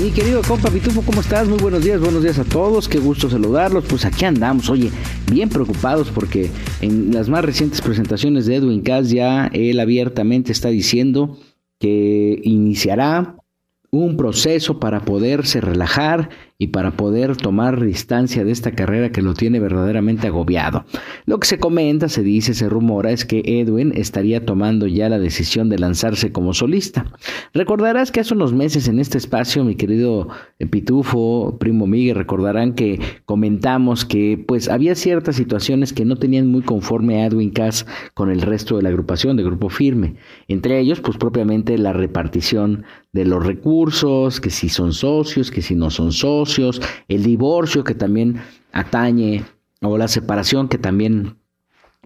Mi querido compa Pitufo, ¿cómo estás? Muy buenos días, buenos días a todos, qué gusto saludarlos. Pues aquí andamos, oye, bien preocupados porque en las más recientes presentaciones de Edwin Cass ya él abiertamente está diciendo que iniciará un proceso para poderse relajar y para poder tomar distancia de esta carrera que lo tiene verdaderamente agobiado. Lo que se comenta, se dice, se rumora es que Edwin estaría tomando ya la decisión de lanzarse como solista. Recordarás que hace unos meses en este espacio, mi querido Pitufo, primo Miguel, recordarán que comentamos que pues había ciertas situaciones que no tenían muy conforme a Edwin Cass con el resto de la agrupación de Grupo Firme. Entre ellos, pues propiamente la repartición de los recursos, que si son socios, que si no son socios, el divorcio que también atañe, o la separación que también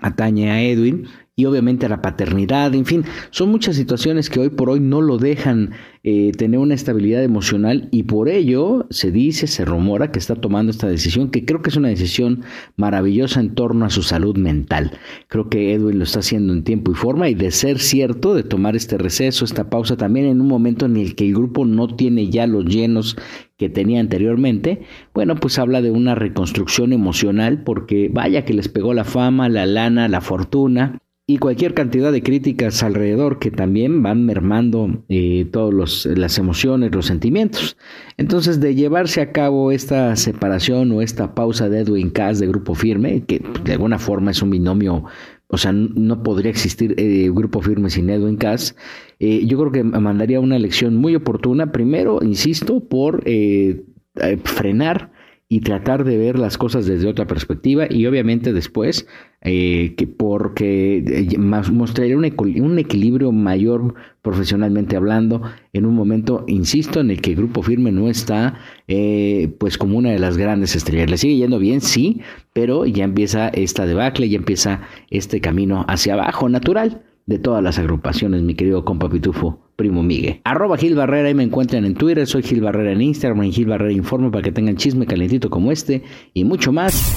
atañe a Edwin, y obviamente la paternidad, en fin, son muchas situaciones que hoy por hoy no lo dejan eh, tener una estabilidad emocional y por ello se dice, se rumora que está tomando esta decisión, que creo que es una decisión maravillosa en torno a su salud mental. Creo que Edwin lo está haciendo en tiempo y forma y de ser cierto, de tomar este receso, esta pausa también en un momento en el que el grupo no tiene ya los llenos que tenía anteriormente, bueno, pues habla de una reconstrucción emocional porque vaya que les pegó la fama, la lana, la fortuna y cualquier cantidad de críticas alrededor que también van mermando eh, todas las emociones, los sentimientos. Entonces, de llevarse a cabo esta separación o esta pausa de Edwin Cass de Grupo Firme, que de alguna forma es un binomio, o sea, no podría existir eh, Grupo Firme sin Edwin Cass, eh, yo creo que mandaría una lección muy oportuna, primero, insisto, por frenar y tratar de ver las cosas desde otra perspectiva y obviamente después eh, que porque eh, mostraría un, equilibrio mayor profesionalmente hablando en un momento, insisto, en el que el grupo firme no está eh, pues como una de las grandes estrellas. Le sigue yendo bien, sí, pero ya empieza esta debacle, ya empieza este camino hacia abajo natural de todas las agrupaciones, mi querido compa Pitufo, primo Miguel. Arroba Gil Barrera, ahí me encuentran en Twitter, soy Gil Barrera en Instagram, en Gil Barrera Informe para que tengan chisme calentito como este y mucho más.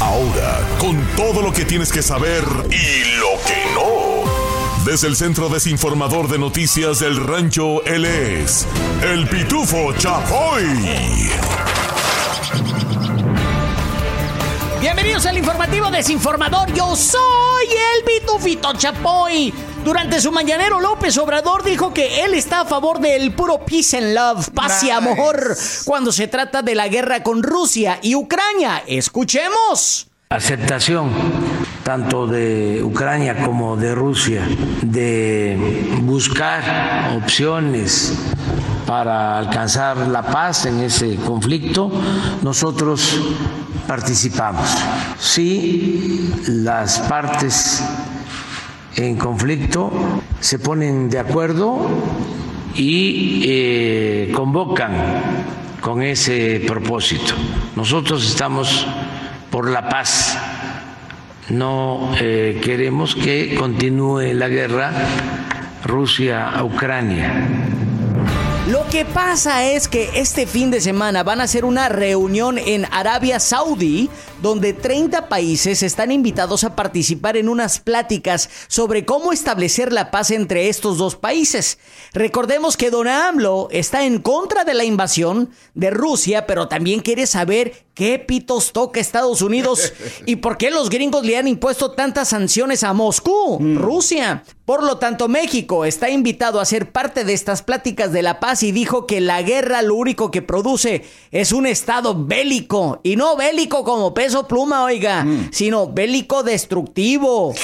Ahora, con todo lo que tienes que saber y lo que no. Desde el Centro Desinformador de Noticias del Rancho, él es el Pitufo Chapoy. Bienvenidos al informativo desinformador. Yo soy el Pitufito Chapoy. Durante su mañanero, López Obrador dijo que él está a favor del puro peace and love, paz y amor, cuando se trata de la guerra con Rusia y Ucrania. Escuchemos. Aceptación tanto de Ucrania como de Rusia de buscar opciones para alcanzar la paz en ese conflicto, nosotros participamos. Si las partes en conflicto se ponen de acuerdo y eh, convocan con ese propósito. Nosotros estamos por la paz. No eh, queremos que continúe la guerra Rusia-Ucrania. Lo que pasa es que este fin de semana van a hacer una reunión en Arabia Saudí donde 30 países están invitados a participar en unas pláticas sobre cómo establecer la paz entre estos dos países. Recordemos que Don AMLO está en contra de la invasión de Rusia, pero también quiere saber ¿Qué pitos toca Estados Unidos? ¿Y por qué los gringos le han impuesto tantas sanciones a Moscú, mm. Rusia? Por lo tanto, México está invitado a ser parte de estas pláticas de la paz y dijo que la guerra lo único que produce es un estado bélico. Y no bélico como peso pluma, oiga, mm. sino bélico destructivo.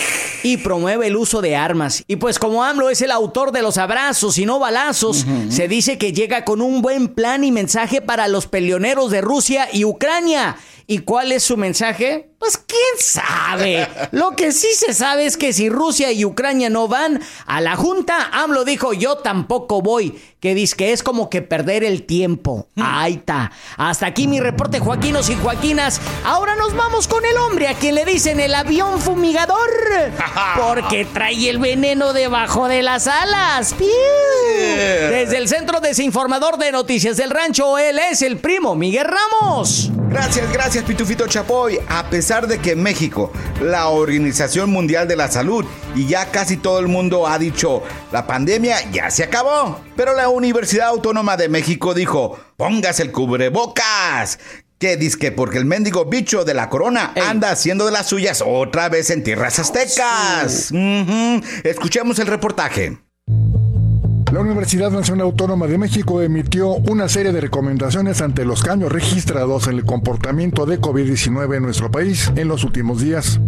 Y promueve el uso de armas. Y pues como AMLO es el autor de los abrazos y no balazos, se dice que llega con un buen plan y mensaje para los peleoneros de Rusia y Ucrania. ¿Y cuál es su mensaje? Pues quién sabe. Lo que sí se sabe es que si Rusia y Ucrania no van a la Junta, AMLO dijo yo tampoco voy. Que dice que es como que perder el tiempo. Hmm. Ahí está. Hasta aquí mi reporte, Joaquinos y Joaquinas. Ahora nos vamos con el hombre a quien le dicen el avión fumigador. Porque trae el veneno debajo de las alas. Desde el Centro Desinformador de Noticias del Rancho, él es el primo Miguel Ramos. Gracias, gracias, Pitufito Chapoy. A pesar de que México, la Organización Mundial de la Salud y ya casi todo el mundo ha dicho, la pandemia ya se acabó. Pero la Universidad Autónoma de México dijo, póngase el cubrebocas. ¿Qué dice porque el mendigo bicho de la corona anda haciendo de las suyas otra vez en tierras aztecas? Escuchemos el reportaje. La Universidad Nacional Autónoma de México emitió una serie de recomendaciones ante los cambios registrados en el comportamiento de COVID-19 en nuestro país en los últimos días.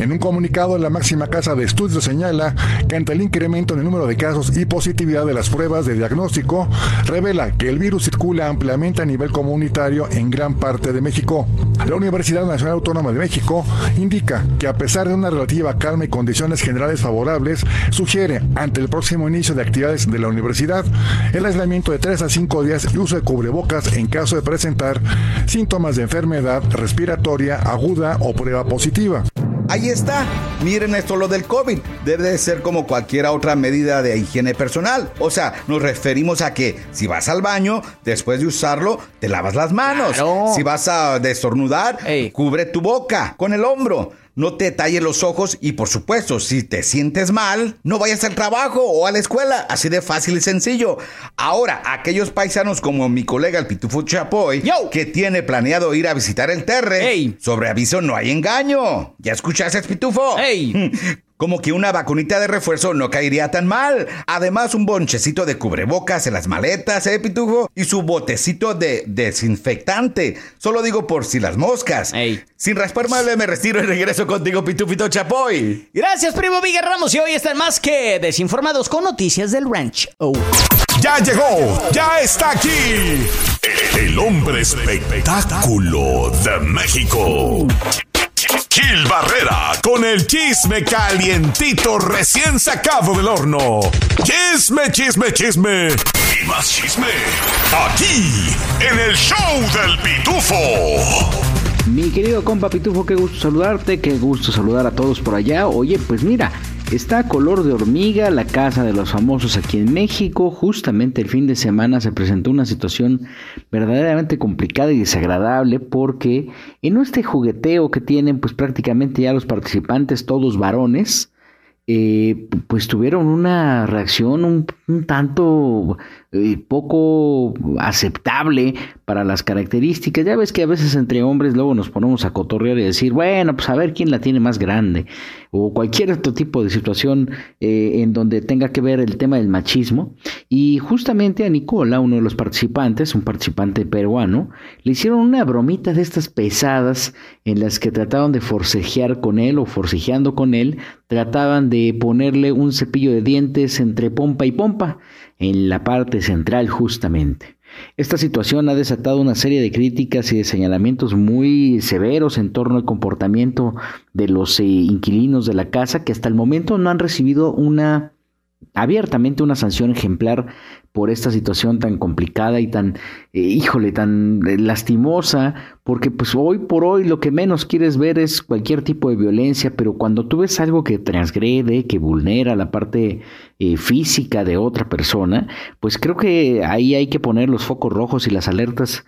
En un comunicado, la máxima casa de estudios señala que ante el incremento en el número de casos y positividad de las pruebas de diagnóstico, revela que el virus circula ampliamente a nivel comunitario en gran parte de México. La Universidad Nacional Autónoma de México indica que a pesar de una relativa calma y condiciones generales favorables, sugiere ante el próximo inicio de actividades de la universidad el aislamiento de 3 a 5 días y uso de cubrebocas en caso de presentar síntomas de enfermedad respiratoria aguda o prueba positiva. Ahí está. Miren esto lo del COVID. Debe de ser como cualquier otra medida de higiene personal. O sea, nos referimos a que si vas al baño, después de usarlo, te lavas las manos. Si vas a destornudar, cubre tu boca con el hombro no te talle los ojos y por supuesto, si te sientes mal, no vayas al trabajo o a la escuela, así de fácil y sencillo. Ahora, aquellos paisanos como mi colega el Pitufo Chapoy, que tiene planeado ir a visitar el Terre, sobre aviso no hay engaño. ¿Ya escuchaste, Pitufo? Como que una vacunita de refuerzo no caería tan mal. Además, un bonchecito de cubrebocas en las maletas, ¿eh, Pitufo? Y su botecito de desinfectante. Solo digo por si las moscas. Sin raspar mal, me retiro y regreso contigo, Pitufito Chapoy. Gracias, primo Miguel Ramos. Y hoy están más que desinformados con noticias del ranch. Oh. Ya llegó, ya está aquí. El hombre espectáculo de México. Gil Barrera con el chisme calientito recién sacado del horno. Chisme, chisme, chisme. Y más chisme. Aquí, en el show del pitufo. Mi querido compa Pitufo, qué gusto saludarte, qué gusto saludar a todos por allá. Oye, pues mira, Está color de hormiga la casa de los famosos aquí en México. Justamente el fin de semana se presentó una situación verdaderamente complicada y desagradable porque en este jugueteo que tienen pues prácticamente ya los participantes todos varones, eh, pues tuvieron una reacción un, tanto eh, poco aceptable para las características. Ya ves que a veces entre hombres luego nos ponemos a cotorrear y decir, bueno, pues a ver quién la tiene más grande, o cualquier otro tipo de situación eh, en donde tenga que ver el tema del machismo. Y justamente a Nicola, uno de los participantes, un participante peruano, le hicieron una bromita de estas pesadas en las que trataban de forcejear con él o forcejeando con él, trataban de ponerle un cepillo de dientes entre pompa y pompa en la parte central justamente. Esta situación ha desatado una serie de críticas y de señalamientos muy severos en torno al comportamiento de los eh, inquilinos de la casa que hasta el momento no han recibido una abiertamente una sanción ejemplar por esta situación tan complicada y tan, eh, híjole, tan eh, lastimosa, porque pues hoy por hoy lo que menos quieres ver es cualquier tipo de violencia, pero cuando tú ves algo que transgrede, que vulnera la parte eh, física de otra persona, pues creo que ahí hay que poner los focos rojos y las alertas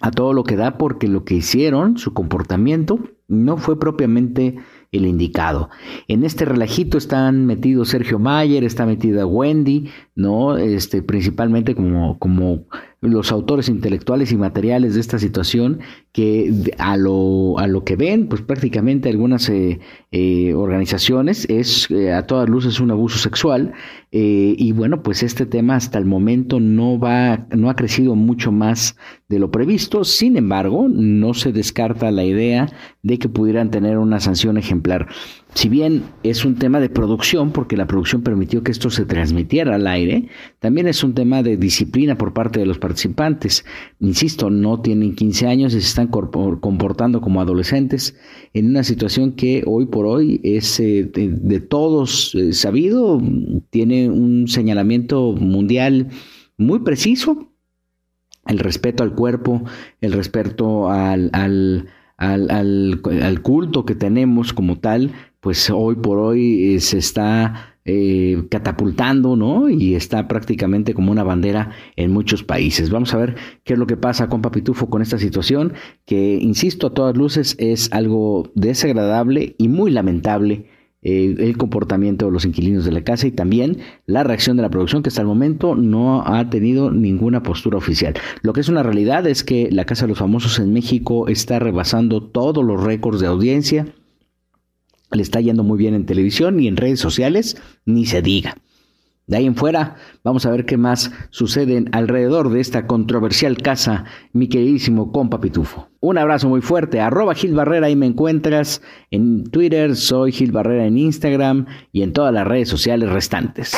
a todo lo que da, porque lo que hicieron, su comportamiento, no fue propiamente el indicado. En este relajito están metidos Sergio Mayer, está metida Wendy, ¿no? Este, principalmente como, como los autores intelectuales y materiales de esta situación que a lo, a lo que ven, pues prácticamente algunas eh, eh, organizaciones es a todas luces un abuso sexual y bueno, pues este tema hasta el momento no va, no ha crecido mucho más de lo previsto. Sin embargo, no se descarta la idea de que pudieran tener una sanción ejemplar si bien es un tema de producción, porque la producción permitió que esto se transmitiera al aire, también es un tema de disciplina por parte de los participantes. Insisto, no tienen 15 años y se están comportando como adolescentes en una situación que hoy por hoy es eh, de, todos eh, sabido, tiene un señalamiento mundial muy preciso, el respeto al cuerpo, el respeto al, culto que tenemos como tal, pues hoy por hoy eh, se está eh, catapultando, ¿no? Y está prácticamente como una bandera en muchos países. Vamos a ver qué es lo que pasa con Papitufo con esta situación, que, insisto, a todas luces es algo desagradable y muy lamentable eh, el comportamiento de los inquilinos de la casa y también la reacción de la producción que hasta el momento no ha tenido ninguna postura oficial. Lo que es una realidad es que la Casa de los Famosos en México está rebasando todos los récords de audiencia le está yendo muy bien en televisión y en redes sociales, ni se diga. De ahí en fuera, vamos a ver qué más sucede alrededor de esta controversial casa, mi queridísimo compa Pitufo. Un abrazo muy fuerte, arroba Gil Barrera, ahí me encuentras en Twitter, soy Gil Barrera en Instagram y en todas las redes sociales restantes.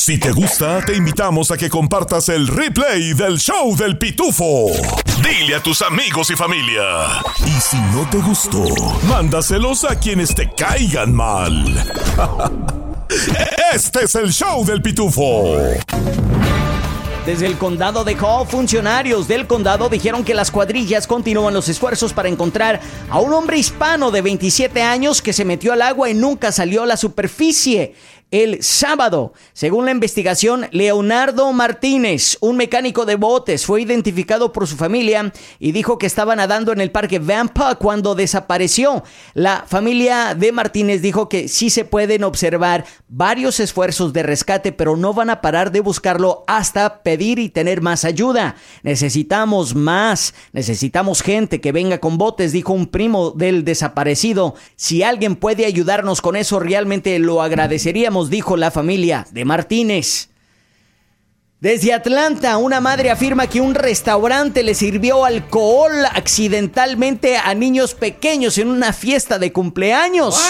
Si te gusta, te invitamos a que compartas el replay del show del Pitufo. Dile a tus amigos y familia. Y si no te gustó, mándaselos a quienes te caigan mal. Este es el show del pitufo. Desde el condado de Hall, funcionarios del condado dijeron que las cuadrillas continúan los esfuerzos para encontrar a un hombre hispano de 27 años que se metió al agua y nunca salió a la superficie el sábado. Según la investigación, Leonardo Martínez, un mecánico de botes, fue identificado por su familia y dijo que estaba nadando en el parque Vampa cuando desapareció. La familia de Martínez dijo que sí se pueden observar varios esfuerzos de rescate, pero no van a parar de buscarlo hasta pedir y tener más ayuda. Necesitamos más, necesitamos gente que venga con botes, dijo un primo del desaparecido. Si alguien puede ayudarnos con eso, realmente lo agradeceríamos dijo la familia de Martínez. Desde Atlanta, una madre afirma que un restaurante le sirvió alcohol accidentalmente a niños pequeños en una fiesta de cumpleaños.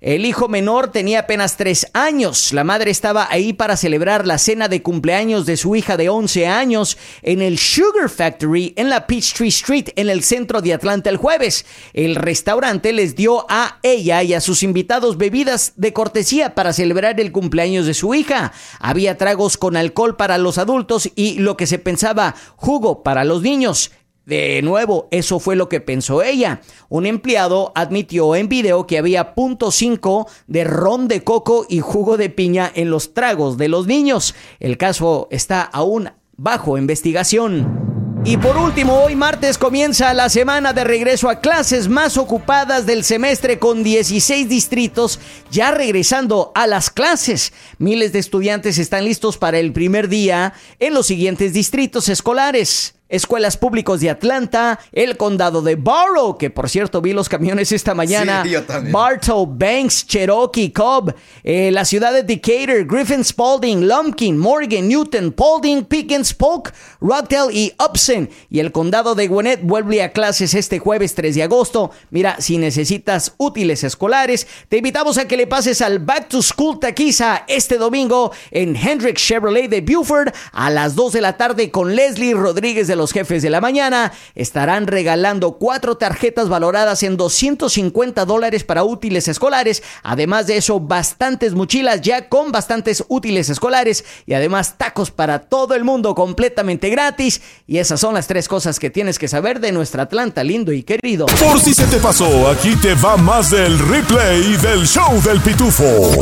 El hijo menor tenía apenas tres años. La madre estaba ahí para celebrar la cena de cumpleaños de su hija de 11 años en el Sugar Factory en la Peachtree Street en el centro de Atlanta el jueves. El restaurante les dio a ella y a sus invitados bebidas de cortesía para celebrar el cumpleaños de su hija. Había tragos con alcohol para los adultos y lo que se pensaba jugo para los niños. De nuevo, eso fue lo que pensó ella. Un empleado admitió en video que había .5 de ron de coco y jugo de piña en los tragos de los niños. El caso está aún bajo investigación. Y por último, hoy martes comienza la semana de regreso a clases más ocupadas del semestre con 16 distritos ya regresando a las clases. Miles de estudiantes están listos para el primer día en los siguientes distritos escolares escuelas públicos de Atlanta, el condado de Borough, que por cierto vi los camiones esta mañana, Bartow, Banks, Cherokee, Cobb, eh, la ciudad de Decatur, Griffin, Spalding, Lumpkin, Morgan, Newton, Paulding, Pickens, Polk, Rockdale y Upson. Y el condado de Gwinnett vuelve a clases este jueves 3 de agosto. Mira, si necesitas útiles escolares, te invitamos a que le pases al Back to School Taquiza este domingo en Hendrick Chevrolet de Buford a las 2 de la tarde con Leslie Rodríguez de los jefes de la mañana estarán regalando cuatro tarjetas valoradas en 250 dólares para útiles escolares. Además de eso, bastantes mochilas ya con bastantes útiles escolares y además tacos para todo el mundo completamente gratis. Y esas son las tres cosas que tienes que saber de nuestra Atlanta lindo y querido. Por si se te pasó, aquí te va más del replay del show del pitufo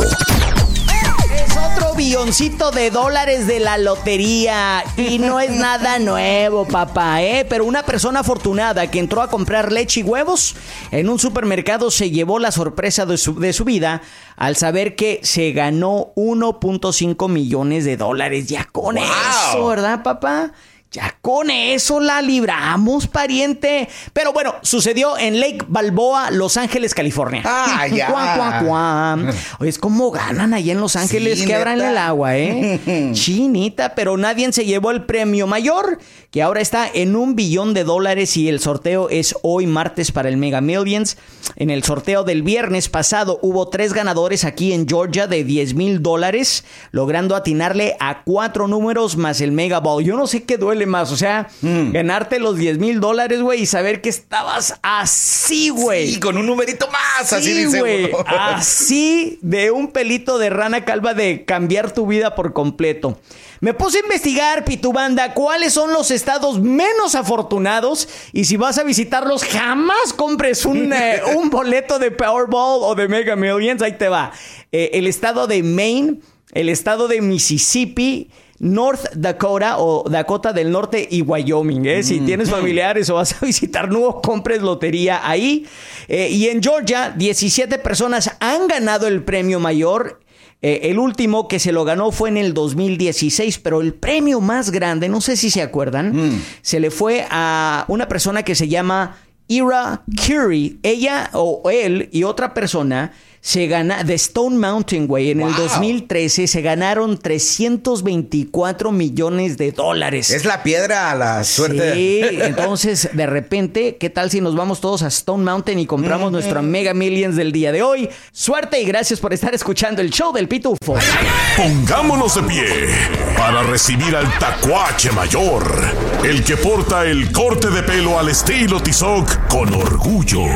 billoncito de dólares de la lotería. Y no es nada nuevo, papá, ¿eh? Pero una persona afortunada que entró a comprar leche y huevos en un supermercado se llevó la sorpresa de su, de su vida al saber que se ganó 1.5 millones de dólares. Ya con eso, ¿verdad, papá? Ya con eso la libramos, pariente. Pero bueno, sucedió en Lake Balboa, Los Ángeles, California. Ah, ya. Cuá, cuá, Oye, es como ganan ahí en Los Ángeles Sí, que abran el agua, ¿eh? Chinita, pero nadie se llevó el premio mayor, que ahora está en un billón de dólares y el sorteo es hoy martes para el Mega Millions. En el sorteo del viernes pasado hubo tres ganadores aquí en Georgia de 10 mil dólares, logrando atinarle a cuatro números más el Mega Ball. Yo no sé qué duele más, o sea, Mm. ganarte los 10 mil dólares, güey, y saber que estabas así, güey. Y con un numerito más, así Sí, dice güey. uno. Así de un pelito de rana calva de cambiar tu vida por completo. Me puse a investigar, Pitubanda, cuáles son los estados menos afortunados y si vas a visitarlos, jamás compres un, eh, un boleto de Powerball o de Mega Millions. Ahí te va. Eh, el estado de Maine, el estado de Mississippi, North Dakota o Dakota del Norte y Wyoming. ¿eh? Si tienes familiares o vas a visitar, no compres lotería ahí. Eh, y en Georgia, 17 personas han ganado el premio mayor. Eh, el último que se lo ganó fue en el 2016, pero el premio más grande, no sé si se acuerdan, se le fue a una persona que se llama Ira Curie. Ella o él y otra persona se gana de Stone Mountain, güey, en el Wow. 2013 se ganaron 324 millones de dólares. Es la piedra a la suerte. Sí, entonces de repente, ¿qué tal si nos vamos todos a Stone Mountain y compramos nuestra Mega Millions del día de hoy? Suerte y gracias por estar escuchando el show del Pitufo. Pongámonos de pie para recibir al tacuache mayor, el que porta el corte de pelo al estilo Tizoc con orgullo.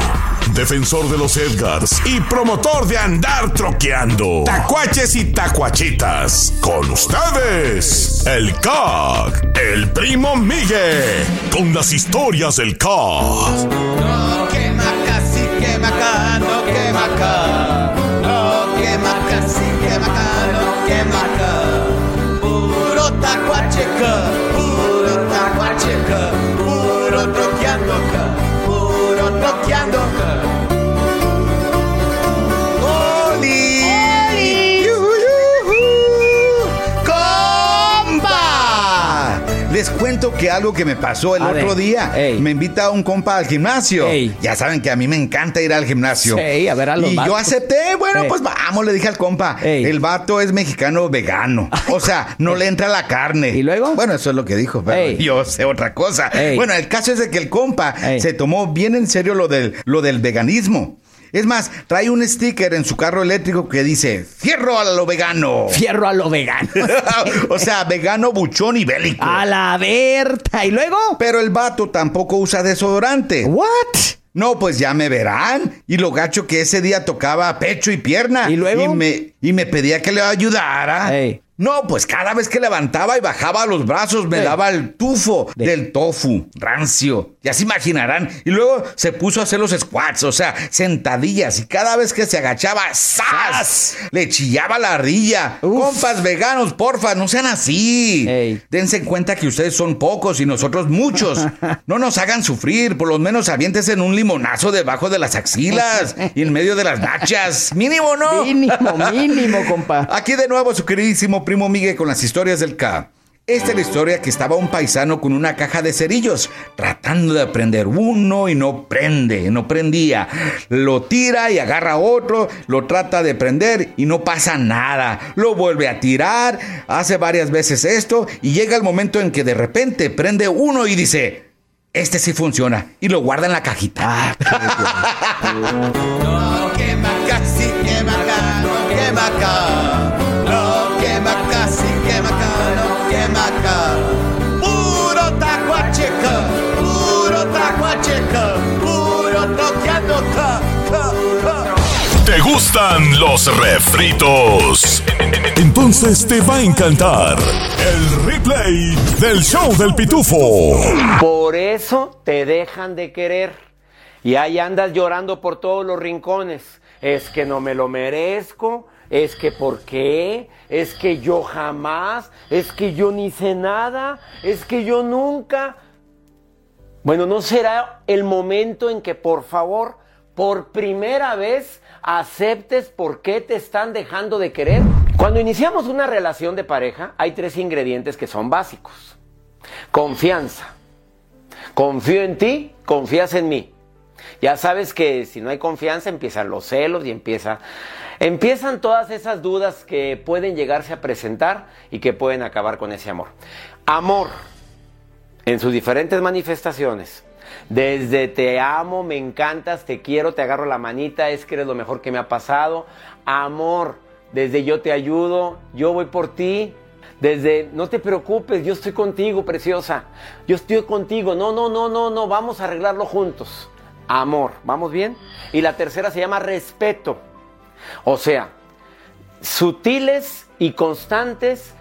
Defensor de los Edgars y promotor de andar troqueando. Tacuaches y tacuachitas. Con ustedes, el CAG, el primo Miguel, con las historias del CAG. No quema casi quema no quema. No quema casi quema no quema acá. Puro tacuacheca, que algo que me pasó el A otro ver, día. ey. Me invita un compa al gimnasio. Ey. Ya saben que a mí me encanta ir al gimnasio. Sí, a ver a los Y yo acepté. Bueno, Ey. pues vamos, le dije al compa. El vato es mexicano vegano. O sea, no le entra la carne. ¿Y luego? Bueno, eso es lo que dijo, pero yo sé otra cosa. Bueno, el caso es de que el compa se tomó bien en serio lo del, lo del veganismo. Es más, trae un sticker en su carro eléctrico que dice, fierro a lo vegano. Fierro a lo vegano. o sea, vegano, buchón y bélico. a la Berta. ¿Y luego? Pero el vato tampoco usa desodorante. ¿What? No, pues ya me verán. Y lo gacho que ese día tocaba pecho y pierna. ¿Y luego? Y me, y me pedía que le ayudara. Ey. No, pues cada vez que levantaba y bajaba los brazos me daba el tufo De- del tofu, rancio. Ya se imaginarán. Y luego se puso a hacer los squats, o sea, sentadillas. Y cada vez que se agachaba, ¡zas! Le chillaba la ardilla. Uf. Compas veganos, porfa, no sean así. Ey. Dense cuenta que ustedes son pocos y nosotros muchos. No nos hagan sufrir, por lo menos aviéntese en un limonazo debajo de las axilas y en medio de las nachas. Mínimo, ¿no? Mínimo, mínimo, compa. Aquí de nuevo su queridísimo primo Miguel con las historias del K. Esta es la historia que estaba un paisano con una caja de cerillos, tratando de prender uno y no prende, no prendía. Lo tira y agarra otro, lo trata de prender y no pasa nada. Lo vuelve a tirar, hace varias veces esto y llega el momento en que de repente prende uno y dice, este sí funciona, y lo guarda en la cajita. No quema casi quema acá, no quema acá. Puro tacuacheca, puro tacuacheca, puro. ¿Te gustan los refritos? Entonces te va a encantar el replay del show del pitufo. Por eso te dejan de querer. Y ahí andas llorando por todos los rincones. Es que no me lo merezco. Es que por qué. Es que yo jamás. Es que yo ni sé nada. Es que yo nunca. Bueno, ¿no será el momento en que por favor, por primera vez, aceptes por qué te están dejando de querer? Cuando iniciamos una relación de pareja, hay tres ingredientes que son básicos. Confianza. Confío en ti, confías en mí. Ya sabes que si no hay confianza empiezan los celos y empieza, empiezan todas esas dudas que pueden llegarse a presentar y que pueden acabar con ese amor. Amor en sus diferentes manifestaciones. Desde te amo, me encantas, te quiero, te agarro la manita, es que eres lo mejor que me ha pasado. Amor, desde yo te ayudo, yo voy por ti. Desde no te preocupes, yo estoy contigo, preciosa. Yo estoy contigo. No, no, no, no, no, vamos a arreglarlo juntos. Amor, ¿vamos bien? Y la tercera se llama respeto. O sea, sutiles y constantes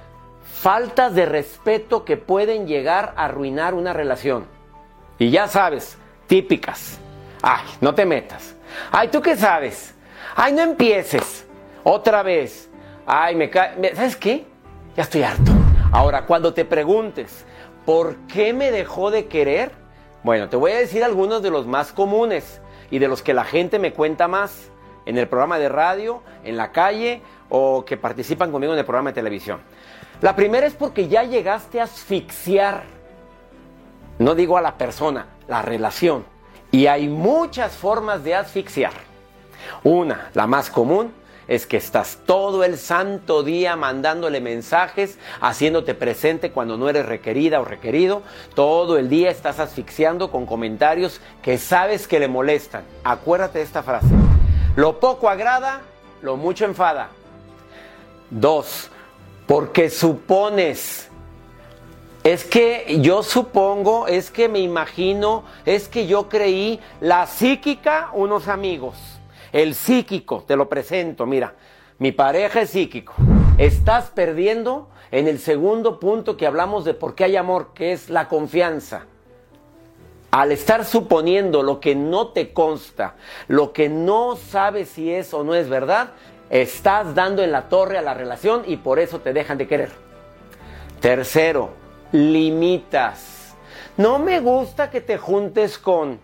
faltas de respeto que pueden llegar a arruinar una relación. Y ya sabes, típicas. Ay, no te metas. Ay, ¿tú qué sabes? Ay, no empieces. Otra vez. Ay, me cae. ¿Sabes qué? Ya estoy harto. Ahora, cuando te preguntes, ¿por qué me dejó de querer? Bueno, te voy a decir algunos de los más comunes y de los que la gente me cuenta más en el programa de radio, en la calle o que participan conmigo en el programa de televisión. La primera es porque ya llegaste a asfixiar, no digo a la persona, la relación. Y hay muchas formas de asfixiar. Una, la más común, es que estás todo el santo día mandándole mensajes, haciéndote presente cuando no eres requerida o requerido. Todo el día estás asfixiando con comentarios que sabes que le molestan. Acuérdate de esta frase. Lo poco agrada, lo mucho enfada. Dos, porque supones. Es que yo supongo, es que me imagino, es que yo creí, la psíquica, unos amigos. El psíquico, te lo presento, mira, mi pareja es psíquico. Estás perdiendo en el segundo punto que hablamos de por qué hay amor, que es la confianza. Al estar suponiendo lo que no te consta, lo que no sabes si es o no es verdad, Estás dando en la torre a la relación y por eso te dejan de querer. Tercero, limitas. No me gusta que te juntes con.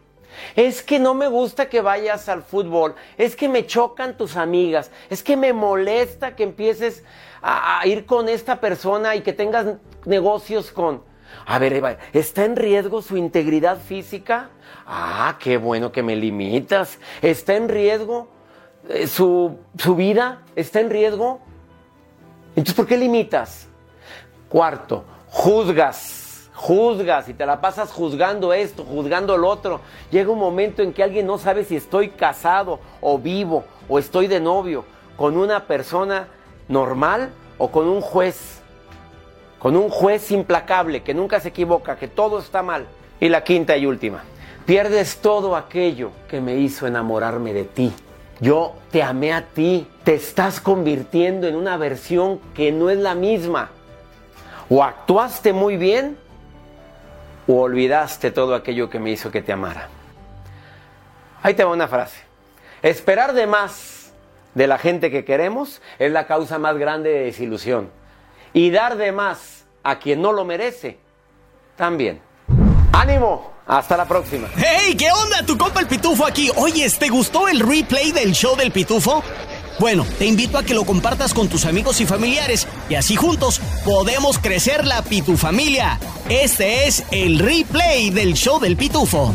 Es que no me gusta que vayas al fútbol. Es que me chocan tus amigas. Es que me molesta que empieces a, ir con esta persona y que tengas negocios con. A ver, Eva, ¿está en riesgo su integridad física? Ah, qué bueno que me limitas. ¿Está en riesgo eh, su, vida está en riesgo. Entonces, ¿por qué limitas? Cuarto, juzgas, juzgas y te la pasas juzgando esto, juzgando lo otro. Llega un momento en que alguien no sabe si estoy casado o vivo o estoy de novio con una persona normal o con un juez. Con un juez implacable que nunca se equivoca, que todo está mal. Y la quinta y última, pierdes todo aquello que me hizo enamorarme de ti. Yo te amé a ti, te estás convirtiendo en una versión que no es la misma. O actuaste muy bien o olvidaste todo aquello que me hizo que te amara. Ahí te va una frase. Esperar de más de la gente que queremos es la causa más grande de desilusión. Y dar de más a quien no lo merece, también. ¡Ánimo! Hasta la próxima. ¡Hey! ¿Qué onda? Tu compa el Pitufo aquí. Oye, ¿te gustó el replay del show del Pitufo? Bueno, te invito a que lo compartas con tus amigos y familiares y así juntos podemos crecer la Pitufamilia. Este es el replay del show del Pitufo.